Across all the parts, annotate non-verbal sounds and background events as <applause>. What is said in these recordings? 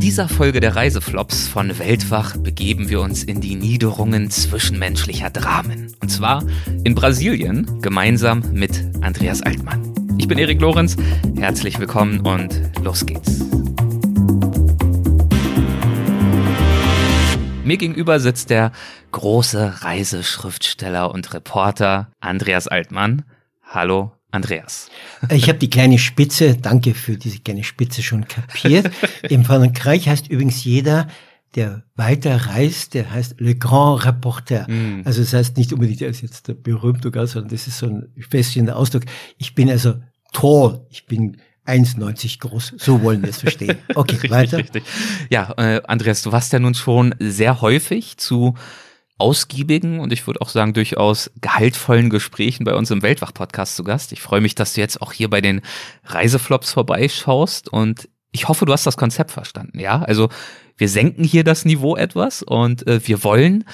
In dieser Folge der Reiseflops von Weltwach begeben wir uns in die Niederungen zwischenmenschlicher Dramen. Und zwar in Brasilien gemeinsam mit Andreas Altmann. Ich bin Erik Lorenz, herzlich willkommen und los geht's. Mir gegenüber sitzt der große Reiseschriftsteller und Reporter Andreas Altmann. Hallo, Andreas. Ich habe die kleine Spitze, danke für diese kleine Spitze schon kapiert. Im Frankreich heißt übrigens jeder, der weiter reist, der heißt Le Grand Reporter. Mm. Also das heißt nicht unbedingt, der ist jetzt der berühmte, sondern das ist so ein feststehender Ausdruck. Ich bin also tall, ich bin 1,90 groß. So wollen wir es verstehen. <laughs> Okay, richtig, weiter. Richtig. Ja, äh, Andreas, du warst ja nun schon sehr häufig zu ausgiebigen und ich würde auch sagen durchaus gehaltvollen Gesprächen bei uns im Weltwach-Podcast zu Gast. Ich freue mich, dass du jetzt auch hier bei den Reiseflops vorbeischaust und ich hoffe, du hast das Konzept verstanden, ja? Also wir senken hier das Niveau etwas und äh, wir wollen,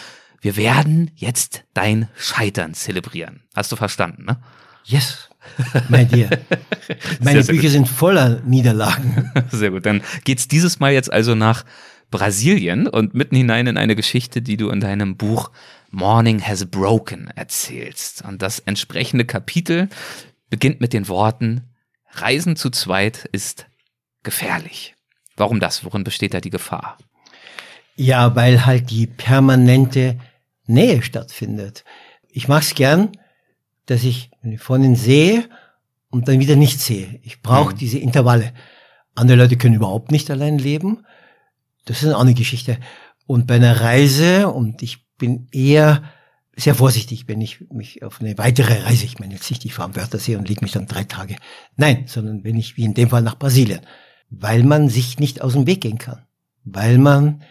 wir werden jetzt dein Scheitern zelebrieren. Hast du verstanden, ne? Yes. Mein dir. <laughs> Meine sehr, Bücher sehr sind voller Niederlagen. <laughs> Sehr gut. Dann geht's dieses Mal jetzt also nach Brasilien und mitten hinein in eine Geschichte, die du in deinem Buch Morning Has Broken erzählst. Und das entsprechende Kapitel beginnt mit den Worten, Reisen zu zweit ist gefährlich. Warum das? Worin besteht da die Gefahr? Ja, weil halt die permanente Nähe stattfindet. Ich mach's gern, dass ich eine Freundin sehe und dann wieder nicht sehe. Ich brauche mhm. diese Intervalle. Andere Leute können überhaupt nicht allein leben. Das ist eine Geschichte. Und bei einer Reise, und ich bin eher sehr vorsichtig, wenn ich mich auf eine weitere Reise, ich meine jetzt nicht, ich fahre am Wörthersee und lege mich dann drei Tage. Nein, sondern wenn ich, wie in dem Fall, nach Brasilien. Weil man sich nicht aus dem Weg gehen kann. Weil man,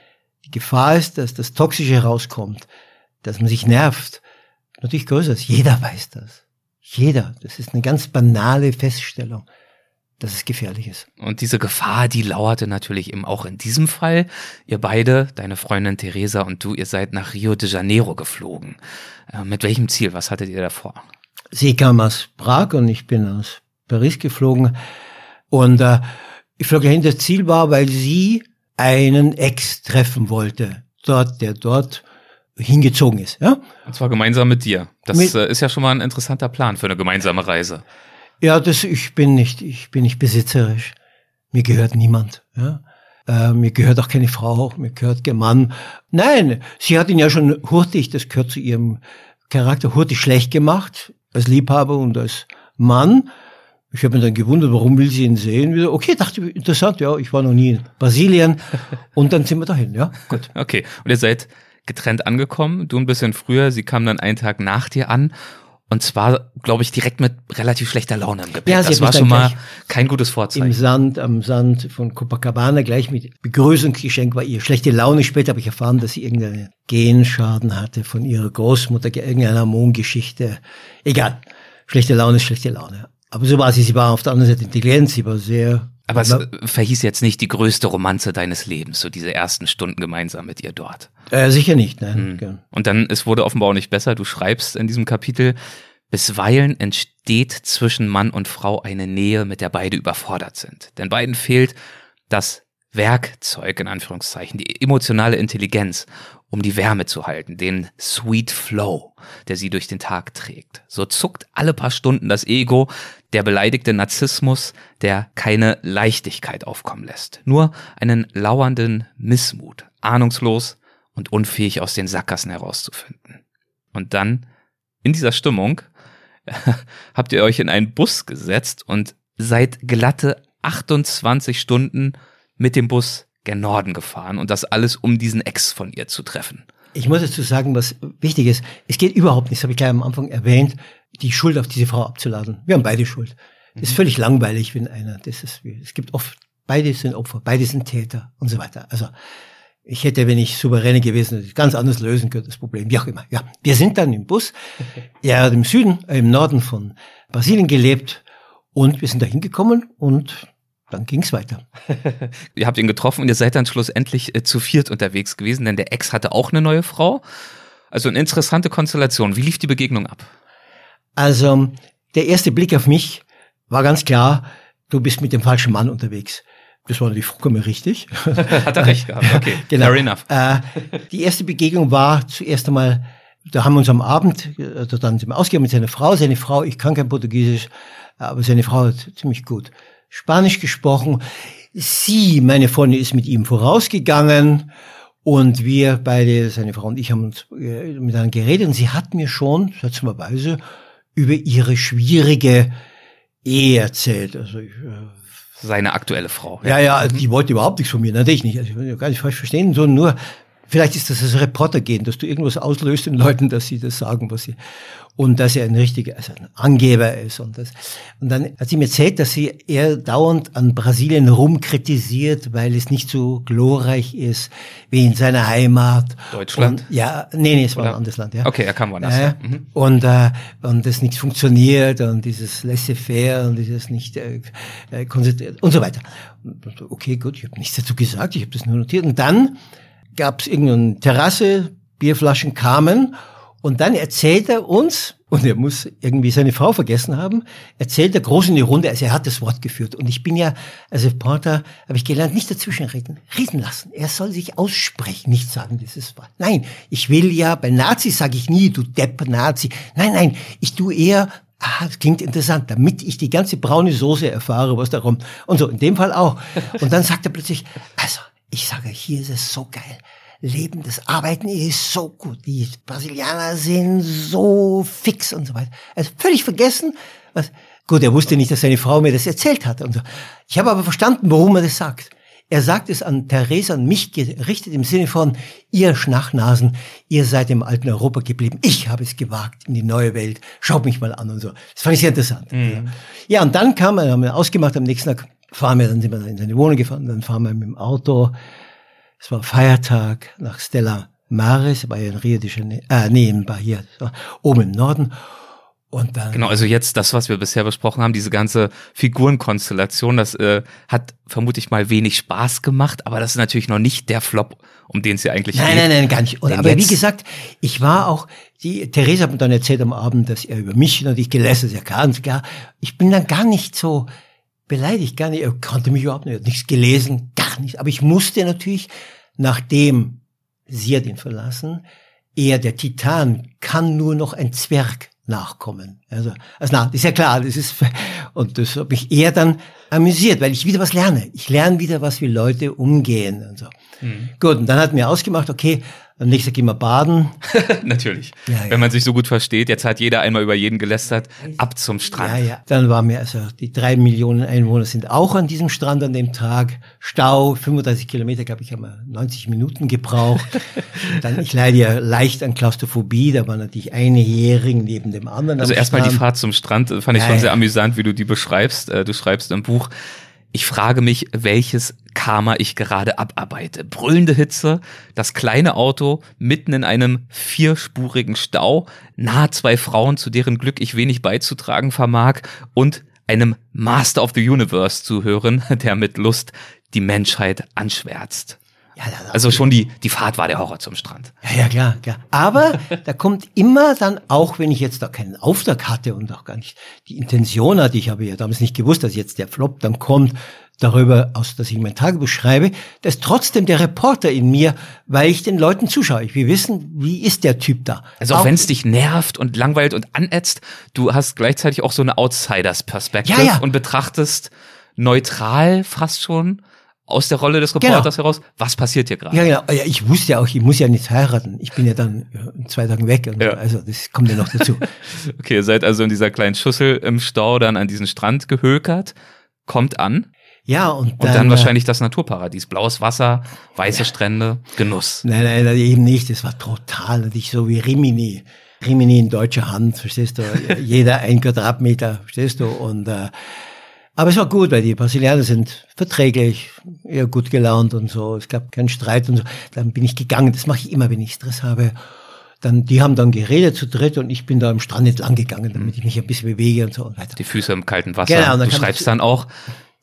die Gefahr ist, dass das Toxische rauskommt, dass man sich nervt, natürlich größer ist. Jeder weiß das. Jeder. Das ist eine ganz banale Feststellung, dass es gefährlich ist. Und diese Gefahr, die lauerte natürlich eben auch in diesem Fall. Ihr beide, deine Freundin Theresa und du, ihr seid nach Rio de Janeiro geflogen. Äh, mit welchem Ziel? Was hattet ihr davor? Sie kam aus Prag und ich bin aus Paris geflogen. Und äh, ich flog dahin. Das Ziel war, weil sie einen Ex treffen wollte. Dort, der dort hingezogen ist. Ja? Und zwar gemeinsam mit dir. Das mit, äh, ist ja schon mal ein interessanter Plan für eine gemeinsame Reise. Ja, das, ich bin nicht, ich bin nicht besitzerisch. Mir gehört niemand. Ja? Äh, mir gehört auch keine Frau, mir gehört kein Mann. Nein, sie hat ihn ja schon hurtig, das gehört zu ihrem Charakter, hurtig schlecht gemacht, als Liebhaber und als Mann. Ich habe mir dann gewundert, warum will sie ihn sehen? Okay, dachte ich, interessant, ja, ich war noch nie in Brasilien. <laughs> Und dann sind wir dahin, ja, gut. Okay, und ihr seid getrennt angekommen, du ein bisschen früher, sie kam dann einen Tag nach dir an und zwar, glaube ich, direkt mit relativ schlechter Laune im Gepäck. Ja, das war schon mal kein gutes Vorzeichen. Im Sand, am Sand von Copacabana gleich mit Begrüßungsgeschenk war ihr schlechte Laune. Später habe ich erfahren, dass sie irgendeinen Genschaden hatte von ihrer Großmutter, irgendeiner Mondgeschichte. Egal. Schlechte Laune ist schlechte Laune. Aber so war sie. Sie war auf der anderen Seite intelligent. Sie war sehr aber es verhieß jetzt nicht die größte Romanze deines Lebens, so diese ersten Stunden gemeinsam mit ihr dort. Äh, sicher nicht, ne? Mhm. Und dann, es wurde offenbar auch nicht besser. Du schreibst in diesem Kapitel, bisweilen entsteht zwischen Mann und Frau eine Nähe, mit der beide überfordert sind. Denn beiden fehlt das Werkzeug, in Anführungszeichen, die emotionale Intelligenz, um die Wärme zu halten, den Sweet Flow, der sie durch den Tag trägt. So zuckt alle paar Stunden das Ego, der beleidigte Narzissmus, der keine Leichtigkeit aufkommen lässt, nur einen lauernden Missmut, ahnungslos und unfähig aus den Sackgassen herauszufinden. Und dann, in dieser Stimmung, <laughs> habt ihr euch in einen Bus gesetzt und seid glatte 28 Stunden mit dem Bus gen Norden gefahren und das alles, um diesen Ex von ihr zu treffen. Ich muss dazu sagen, was wichtig ist. Es geht überhaupt nicht, das habe ich gleich am Anfang erwähnt, die Schuld auf diese Frau abzuladen. Wir haben beide Schuld. Das ist mhm. völlig langweilig, wenn einer, das ist, es gibt oft, beide sind Opfer, beide sind Täter und so weiter. Also, ich hätte, wenn ich souveräne gewesen ganz anders lösen können, das Problem, wie auch immer. Ja, wir sind dann im Bus. <laughs> Er hat im Süden, äh, im Norden von Brasilien gelebt und wir sind da hingekommen und dann ging's weiter. <laughs> ihr habt ihn getroffen und ihr seid dann schlussendlich äh, zu viert unterwegs gewesen, denn der Ex hatte auch eine neue Frau. Also eine interessante Konstellation. Wie lief die Begegnung ab? Also der erste Blick auf mich war ganz klar, du bist mit dem falschen Mann unterwegs. Das war natürlich vollkommen richtig. <laughs> Hat er recht gehabt, okay. <laughs> genau. Fair enough. Äh, die erste Begegnung war zuerst einmal, da haben wir uns am Abend, also dann sind wir ausgegangen mit seiner Frau. Seine Frau, ich kann kein Portugiesisch, aber seine Frau hat ziemlich gut Spanisch gesprochen. Sie, meine Freundin, ist mit ihm vorausgegangen und wir beide, seine Frau und ich, haben uns äh, miteinander geredet und sie hat mir schon, schätzungsweise, über ihre schwierige Ehe erzählt. Also ich, äh, seine aktuelle Frau. Ja, ja, ja die wollte überhaupt nichts von mir, natürlich nicht. Also ich will gar nicht falsch verstehen, sondern nur, vielleicht ist das das Reporter gehen, dass du irgendwas auslöst in Leuten, dass sie das sagen, was sie und dass er ein richtiger, also ein Angeber ist und das. Und dann hat sie mir erzählt, dass sie eher dauernd an Brasilien rumkritisiert, weil es nicht so glorreich ist wie in seiner Heimat. Deutschland? Und, ja, nee, nee, es war Oder? ein anderes Land, ja. Okay, er kam woanders. Ja, mhm. Und, äh, und das nicht funktioniert und dieses laissez-faire und dieses nicht äh, äh, konzentriert und so weiter. Okay, gut, ich habe nichts dazu gesagt, ich habe das nur notiert. Und dann gab es irgendeine Terrasse, Bierflaschen kamen und dann erzählt er uns, und er muss irgendwie seine Frau vergessen haben, erzählt er groß in die Runde, also er hat das Wort geführt. Und ich bin ja, als Reporter, habe ich gelernt, nicht dazwischenreden, reden lassen. Er soll sich aussprechen, nicht sagen dieses Wort. Nein, ich will ja, bei Nazis sage ich nie, du Depp Nazi. Nein, nein, ich tue eher, ah, das klingt interessant, damit ich die ganze braune Soße erfahre, was da kommt. Und so, in dem Fall auch. Und dann sagt er plötzlich, also, ich sage, hier ist es so geil. Leben, das Arbeiten ist so gut. Die Brasilianer sind so fix und so weiter. Also völlig vergessen, was, gut, er wusste nicht, dass seine Frau mir das erzählt hat und so. Ich habe aber verstanden, warum er das sagt. Er sagt es an Theresa und mich gerichtet im Sinne von, ihr Schnachnasen, ihr seid im alten Europa geblieben. Ich habe es gewagt in die neue Welt. Schaut mich mal an und so. Das fand ich sehr interessant. Mhm. Ja, und dann kam er, haben wir ausgemacht, am nächsten Tag fahren wir, dann sind wir in seine Wohnung gefahren, dann fahren wir mit dem Auto es war Feiertag nach Stella Maris bei in Rio de Janeiro, äh, nee, in Bahia, oben im Norden. Und dann genau, also jetzt das, was wir bisher besprochen haben, diese ganze Figurenkonstellation, das äh, hat vermutlich mal wenig Spaß gemacht, aber das ist natürlich noch nicht der Flop, um den es ja eigentlich nein, geht. Nein, nein, nein, gar nicht. Und, aber wie gesagt, ich war auch, die Theresa hat mir dann erzählt am Abend, dass er über mich natürlich gelesen hat, ja ganz klar. Ich bin dann gar nicht so beleidigt, gar nicht, er kannte mich überhaupt nicht, er hat nichts gelesen, gar nichts. Aber ich musste natürlich nachdem sie hat ihn verlassen, er, der Titan, kann nur noch ein Zwerg nachkommen. Also, also na, ist ja klar, das ist, <laughs> und das hat mich eher dann amüsiert, weil ich wieder was lerne. Ich lerne wieder was, wie Leute umgehen und so. Mhm. Gut, und dann hat mir ausgemacht, okay, am nächsten gehen wir baden. <laughs> Natürlich. Ja, ja. Wenn man sich so gut versteht, jetzt hat jeder einmal über jeden gelästert, ab zum Strand. Ja, ja. Dann waren wir, also die drei Millionen Einwohner sind auch an diesem Strand an dem Tag. Stau, 35 Kilometer, glaube ich, haben wir 90 Minuten gebraucht. <laughs> dann, ich leide ja leicht an Klaustrophobie, da war natürlich eine Hering neben dem anderen. Also erstmal die Fahrt zum Strand, äh, fand ich ja, schon sehr amüsant, wie du die beschreibst. Äh, du schreibst im Buch, ich frage mich, welches Karma ich gerade abarbeite. Brüllende Hitze, das kleine Auto mitten in einem vierspurigen Stau, nahe zwei Frauen, zu deren Glück ich wenig beizutragen vermag und einem Master of the Universe zu hören, <laughs> der mit Lust die Menschheit anschwärzt. Ja, also schon die, die Fahrt war der Horror zum Strand. Ja, ja, klar, klar. Aber da kommt immer dann, auch wenn ich jetzt da keinen Auftrag hatte und auch gar nicht die Intention hatte, ich habe ja damals nicht gewusst, dass jetzt der Flop dann kommt, darüber aus, dass ich mein Tagebuch schreibe, da ist trotzdem der Reporter in mir, weil ich den Leuten zuschaue. Ich will wissen, wie ist der Typ da? Also auch, auch wenn es dich nervt und langweilt und anätzt, du hast gleichzeitig auch so eine Outsiders-Perspektive ja, ja. und betrachtest neutral fast schon aus der Rolle des genau. Reporters genau. heraus, was passiert hier gerade? Ja, genau. Ja, ich wusste ja auch, ich muss ja nicht heiraten. Ich bin ja dann in zwei Tagen weg. Ja. Also das kommt ja noch dazu. <laughs> okay, ihr seid also in dieser kleinen Schüssel im Stau dann an diesen Strand gehökert, kommt an. Ja, und dann, und dann wahrscheinlich das Naturparadies. Blaues Wasser, weiße ja. Strände, Genuss. Nein, nein, eben nicht. Das war total, nicht so wie Rimini. Rimini in deutscher Hand, verstehst du? <laughs> Jeder ein Quadratmeter, verstehst du? Und äh, aber es war gut, weil die Brasilianer sind verträglich, eher gut gelaunt und so. Es gab keinen Streit und so. Dann bin ich gegangen. Das mache ich immer, wenn ich Stress habe. Dann, die haben dann geredet zu dritt und ich bin da am Strand entlang gegangen, damit ich mich ein bisschen bewege und so und weiter. Die Füße im kalten Wasser. Genau, du schreibst dann auch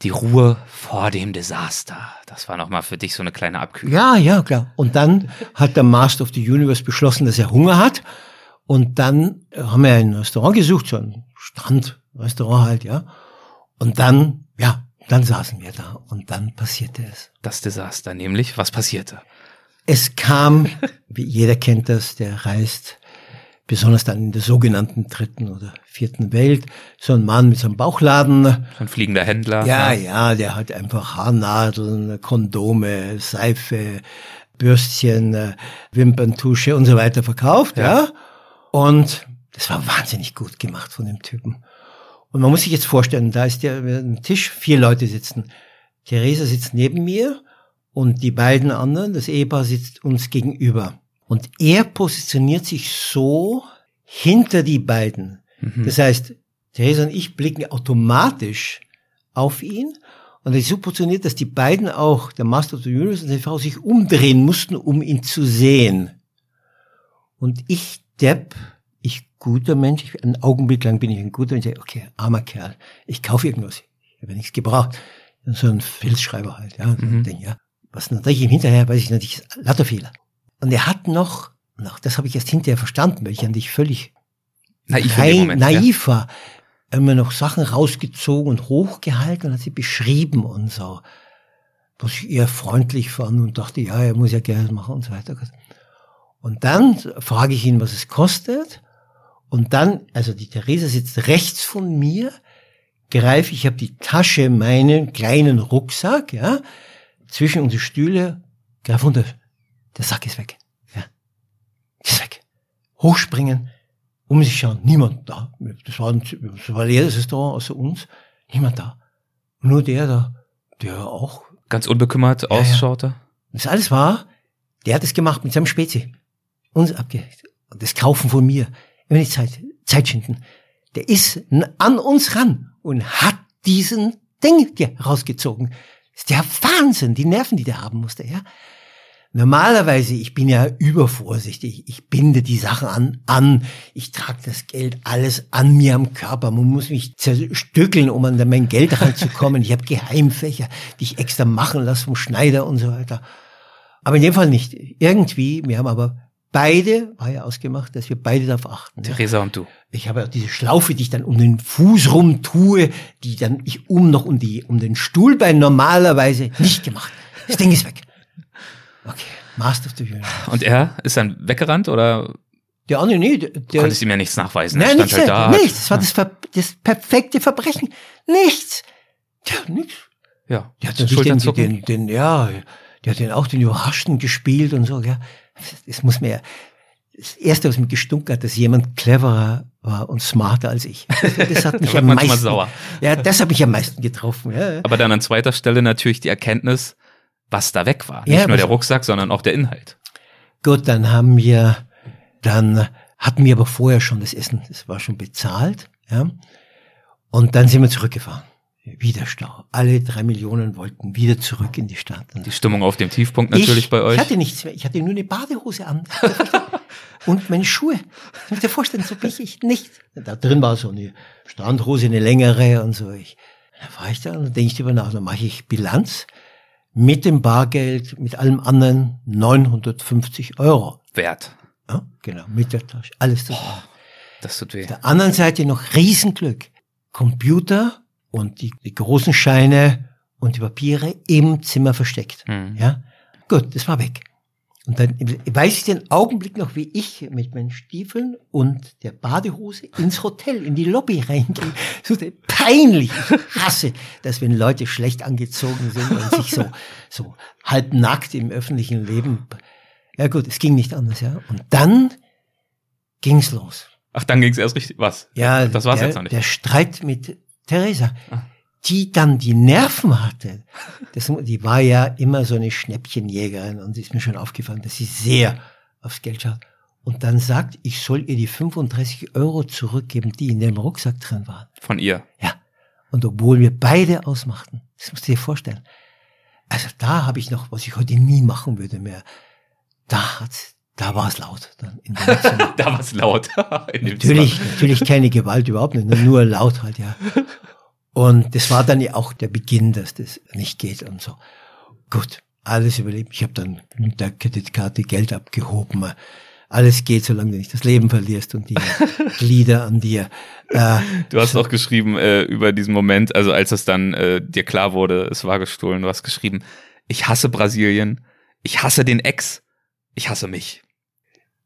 die Ruhe vor dem Desaster. Das war nochmal für dich so eine kleine Abkühlung. Ja, ja, klar. Und dann hat der Master of the Universe beschlossen, dass er Hunger hat. Und dann haben wir ein Restaurant gesucht, so ein Strandrestaurant halt, ja. Und dann, ja, dann saßen wir da und dann passierte es. Das Desaster, nämlich, was passierte? Es kam, <laughs> wie jeder kennt das, der reist, besonders dann in der sogenannten dritten oder vierten Welt, so ein Mann mit so einem Bauchladen. So ein fliegender Händler. Ja, ja, der hat einfach Haarnadeln, Kondome, Seife, Bürstchen, Wimperntusche und so weiter verkauft, ja. ja. Und das war wahnsinnig gut gemacht von dem Typen. Und man muss sich jetzt vorstellen, da ist der ein Tisch, vier Leute sitzen. Theresa sitzt neben mir und die beiden anderen, das Ehepaar sitzt uns gegenüber. Und er positioniert sich so hinter die beiden. Mhm. Das heißt, Theresa und ich blicken automatisch auf ihn und er ist so positioniert, dass die beiden auch, der Master of the Universe und die Frau, sich umdrehen mussten, um ihn zu sehen. Und ich, Depp, guter Mensch, ich, einen Augenblick lang bin ich ein guter Mensch, okay, armer Kerl, ich kaufe irgendwas, ich habe nichts gebraucht. So ein Filzschreiber halt, ja, so mhm. Ding, ja. Was natürlich im Hinterher weiß ich natürlich, lauter Fehler. Und er hat noch, auch das habe ich erst hinterher verstanden, weil ich an dich völlig naiv, Moment, naiv ja. war, immer noch Sachen rausgezogen und hochgehalten und hat sie beschrieben und so. Was ich eher freundlich fand und dachte, ja, er muss ja gerne machen und so weiter. Und dann frage ich ihn, was es kostet. Und dann, also die Theresa sitzt rechts von mir, greife, ich habe die Tasche, meinen kleinen Rucksack, ja, zwischen unsere Stühle, greife runter, der Sack ist weg, ja, ist weg. Hochspringen, um sich schauen, niemand da. Das war, ein, das war leeres Restaurant außer uns, niemand da. Nur der da, der auch. Ganz unbekümmert ja, ausschaute. Ja. Das alles war, der hat es gemacht mit seinem Spezi. Uns abgehängt. Das Kaufen von mir immer die Zeit, Zeit schinden. Der ist an uns ran und hat diesen Ding hier rausgezogen. Ist der Wahnsinn, die Nerven, die der haben musste, ja. Normalerweise, ich bin ja übervorsichtig. Ich binde die Sachen an, an. Ich trage das Geld alles an mir am Körper. Man muss mich zerstückeln, um an mein Geld ranzukommen. Ich habe Geheimfächer, die ich extra machen lasse vom Schneider und so weiter. Aber in dem Fall nicht. Irgendwie, wir haben aber beide, war ja ausgemacht, dass wir beide darauf achten. Theresa ja. und du. Ich habe ja diese Schlaufe, die ich dann um den Fuß rum tue, die dann ich um noch um die, um den Stuhlbein normalerweise nicht gemacht. Das Ding ist weg. Okay, Master of the Universe. Und er ist dann weggerannt oder? Der andere, nee. Der, du konntest ihm ja nichts nachweisen. Nein, nichts, halt da, nichts. Das war das, Ver das perfekte Verbrechen. Nichts. Ja, nichts. Ja. Der hat natürlich den, den, den, ja, der hat den auch den Überraschten gespielt und so, ja das muss mir ja, das erste, was mir gestunken hat, dass jemand cleverer war und smarter als ich. Das, hat <laughs> mich am meisten, sauer. ja, das hat mich am meisten getroffen. Ja. Aber dann an zweiter Stelle natürlich die Erkenntnis, was da weg war. Nicht ja, nur der Rucksack, sondern auch der Inhalt. Gut, dann haben wir, dann hatten wir aber vorher schon das Essen, das war schon bezahlt, ja. Und dann sind wir zurückgefahren. Wieder Stau. Alle drei Millionen wollten wieder zurück in die Stadt. Die Stimmung auf dem Tiefpunkt natürlich ich, bei euch. Ich hatte nichts mehr. Ich hatte nur eine Badehose an. <laughs> und meine Schuhe. Ich muss dir vorstellen, so bin ich nicht. Da drin war so eine Strandhose, eine längere und so. Ich, da war ich da und dann denke ich drüber nach. Dann mache ich Bilanz mit dem Bargeld, mit allem anderen 950 Euro. Wert. Ja, genau, mit der Tasche. Alles zusammen. Oh, das tut weh. Auf der anderen Seite noch Riesenglück. Computer und die, die großen Scheine und die Papiere im Zimmer versteckt. Mhm. Ja, gut, das war weg. Und dann weiß ich den Augenblick noch, wie ich mit meinen Stiefeln und der Badehose ins Hotel, in die Lobby reingehe. So peinlich. Ich hasse, dass wenn Leute schlecht angezogen sind und sich so, so halb nackt im öffentlichen Leben. Ja gut, es ging nicht anders, ja. Und dann ging's los. Ach, dann ging's erst richtig, was? Ja, das war's der, jetzt noch nicht. Der Streit mit Theresa, die dann die Nerven hatte. Das, die war ja immer so eine Schnäppchenjägerin und ist mir schon aufgefallen, dass sie sehr aufs Geld schaut. Und dann sagt, ich soll ihr die 35 Euro zurückgeben, die in dem Rucksack drin waren. Von ihr? Ja. Und obwohl wir beide ausmachten, das musst du dir vorstellen. Also da habe ich noch, was ich heute nie machen würde mehr. Da hat's, da war es laut. Dann in <laughs> da war es laut. <laughs> natürlich, natürlich keine Gewalt überhaupt nicht, nur laut halt, ja. Und das war dann ja auch der Beginn, dass das nicht geht und so. Gut, alles überlebt. Ich habe dann mit der Kreditkarte Geld abgehoben. alles geht, solange du nicht das Leben verlierst und die <laughs> Glieder an dir. Äh, du hast auch geschrieben äh, über diesen Moment, also als es dann äh, dir klar wurde, es war gestohlen, du hast geschrieben, ich hasse Brasilien, ich hasse den Ex, ich hasse mich.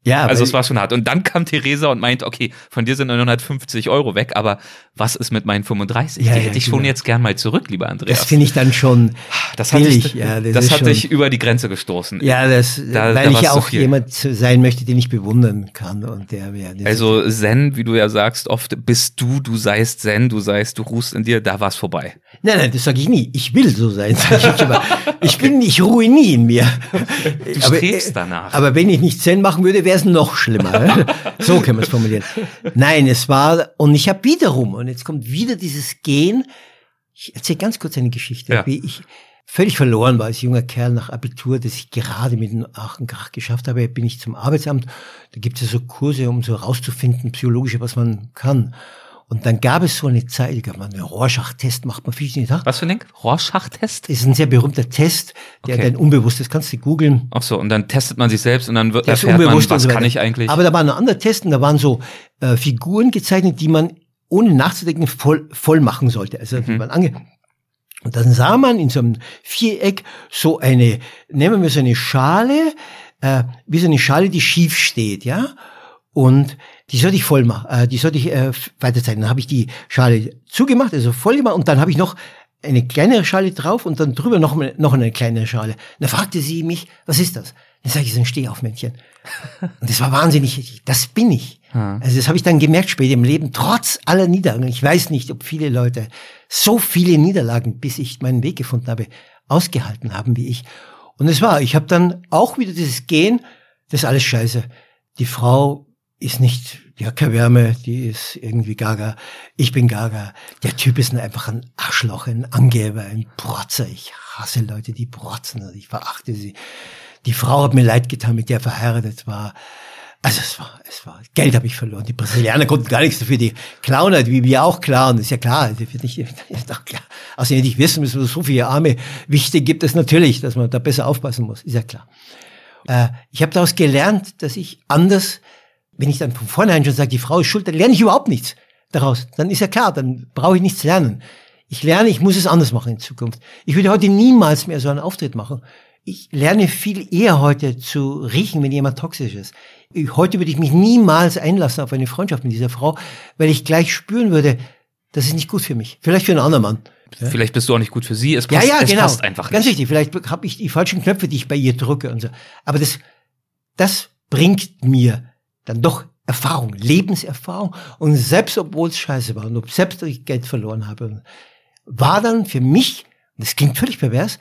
Ja, also es war schon hart. Und dann kam Theresa und meint, okay, von dir sind 950 Euro weg, aber was ist mit meinen 35? Ja, Die hätte ja, ich schon genau. jetzt gern mal zurück, lieber Andreas. Das finde ich dann schon das hat billig. Dich, ja, das, das hat schon, dich über die Grenze gestoßen. Ja, das, da, weil da ich ja auch jemand sein möchte, den ich bewundern kann. Und der wäre. Also Zen, wie du ja sagst, oft bist du, du seist Zen, du seist, du ruhst in dir, da war es vorbei. Nein, nein, das sage ich nie. Ich will so sein, sage ich immer. <laughs> Ich bin, ich ruhe nie in mir. Du aber, strebst danach. Aber wenn ich nicht Zen machen würde, wäre es noch schlimmer. <laughs> so kann man es formulieren. Nein, es war, und ich habe wiederum, und jetzt kommt wieder dieses Gehen. Ich erzähle ganz kurz eine Geschichte, ja. wie ich völlig verloren war als junger Kerl nach Abitur, das ich gerade mit dem Aachen-Krach geschafft habe, bin ich zum Arbeitsamt. Da gibt es ja so Kurse, um so rauszufinden, psychologische, was man kann. Und dann gab es so eine Zeit, ich glaube, einen Rorschach-Test macht man viel nicht. Was für ein Ding? Rorschach-Test? Das ist ein sehr berühmter Test, der okay. dein Unbewusstes, kannst du googeln. Ach so, und dann testet man sich selbst und dann wird erfährt man, was so kann ich eigentlich. Aber da war ein anderer Test und da waren so äh, Figuren gezeichnet, die man ohne nachzudenken voll, voll machen sollte. Also mhm. man ange und dann sah man in so einem Viereck so eine, nehmen wir so eine Schale, äh, wie so eine Schale, die schief steht, ja. Und die sollte ich voll machen, äh, die sollte ich äh, weiterzeichnen. Dann habe ich die Schale zugemacht, also voll gemacht und dann habe ich noch eine kleinere Schale drauf und dann drüber noch, noch eine kleinere Schale. Und dann fragte sie mich, was ist das? Dann sage ich, so ein Stehaufmännchen. <laughs> Und das war wahnsinnig, das bin ich. Hm. Also das habe ich dann gemerkt später im Leben, trotz aller Niederlagen. Ich weiß nicht, ob viele Leute so viele Niederlagen, bis ich meinen Weg gefunden habe, ausgehalten haben wie ich. Und es war, ich habe dann auch wieder dieses Gehen, das ist alles scheiße. Die Frau ist nicht, die Wärme, die ist irgendwie gaga. Ich bin gaga. Der Typ ist einfach ein Arschloch, ein Angeber, ein Protzer. Ich hasse Leute, die protzen und ich verachte sie. Die Frau hat mir leid getan, mit der verheiratet war. Also es war, es war, Geld habe ich verloren. Die Brasilianer konnten gar nichts dafür. Die klauen halt, wie wir auch klauen. Ist ja klar. Das wird nicht, <laughs> ist doch klar. Außerdem nicht wissen, dass es so viele arme Wichte gibt es natürlich, dass man da besser aufpassen muss. Ist ja klar. Äh, ich habe daraus gelernt, dass ich anders wenn ich dann von vornherein schon sage, die Frau ist schuld, dann lerne ich überhaupt nichts daraus. Dann ist ja klar, dann brauche ich nichts lernen. Ich lerne, ich muss es anders machen in Zukunft. Ich würde heute niemals mehr so einen Auftritt machen. Ich lerne viel eher heute zu riechen, wenn jemand toxisch ist. Heute würde ich mich niemals einlassen auf eine Freundschaft mit dieser Frau, weil ich gleich spüren würde, das ist nicht gut für mich. Vielleicht für einen anderen Mann. Ja? Vielleicht bist du auch nicht gut für sie. Es passt, ja, ja, es genau. passt einfach nicht. Ganz wichtig. Vielleicht habe ich die falschen Knöpfe, die ich bei ihr drücke und so. Aber das, das bringt mir dann doch Erfahrung, Lebenserfahrung. Und selbst obwohl es scheiße war und ob selbst ich Geld verloren habe, war dann für mich, das klingt völlig pervers,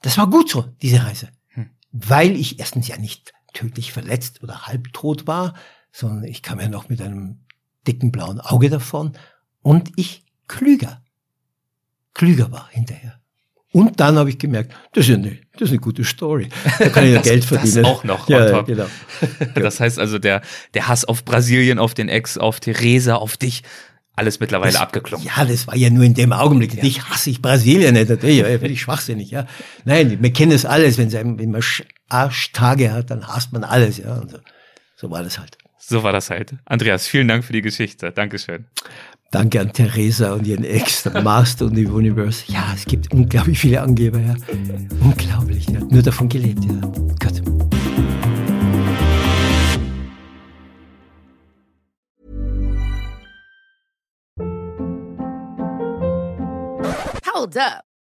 das war gut so, diese Reise. Hm. Weil ich erstens ja nicht tödlich verletzt oder halbtot war, sondern ich kam ja noch mit einem dicken blauen Auge davon und ich klüger, klüger war hinterher. Und dann habe ich gemerkt, das ist, eine, das ist eine gute Story. Da kann ich ja <laughs> Geld verdienen. Das auch noch. <laughs> Ja, genau. <laughs> Das heißt also, der, der Hass auf Brasilien, auf den Ex, auf Theresa, auf dich, alles mittlerweile das, abgeklungen. Ja, das war ja nur in dem Augenblick. Ja. Ich hasse ich Brasilien nicht. Natürlich, ja, finde ich schwachsinnig, ja. Nein, wir kennen es alles, wenn, wenn man Arschtage hat, dann hasst man alles, ja. Und so, so war das halt. So war das halt. Andreas, vielen Dank für die Geschichte. Dankeschön. Danke an Theresa und ihren Ex, Master und the Universe. Ja, es gibt unglaublich viele Angeber, ja. Unglaublich, ja. Nur davon gelebt, ja. Gott. Hold up.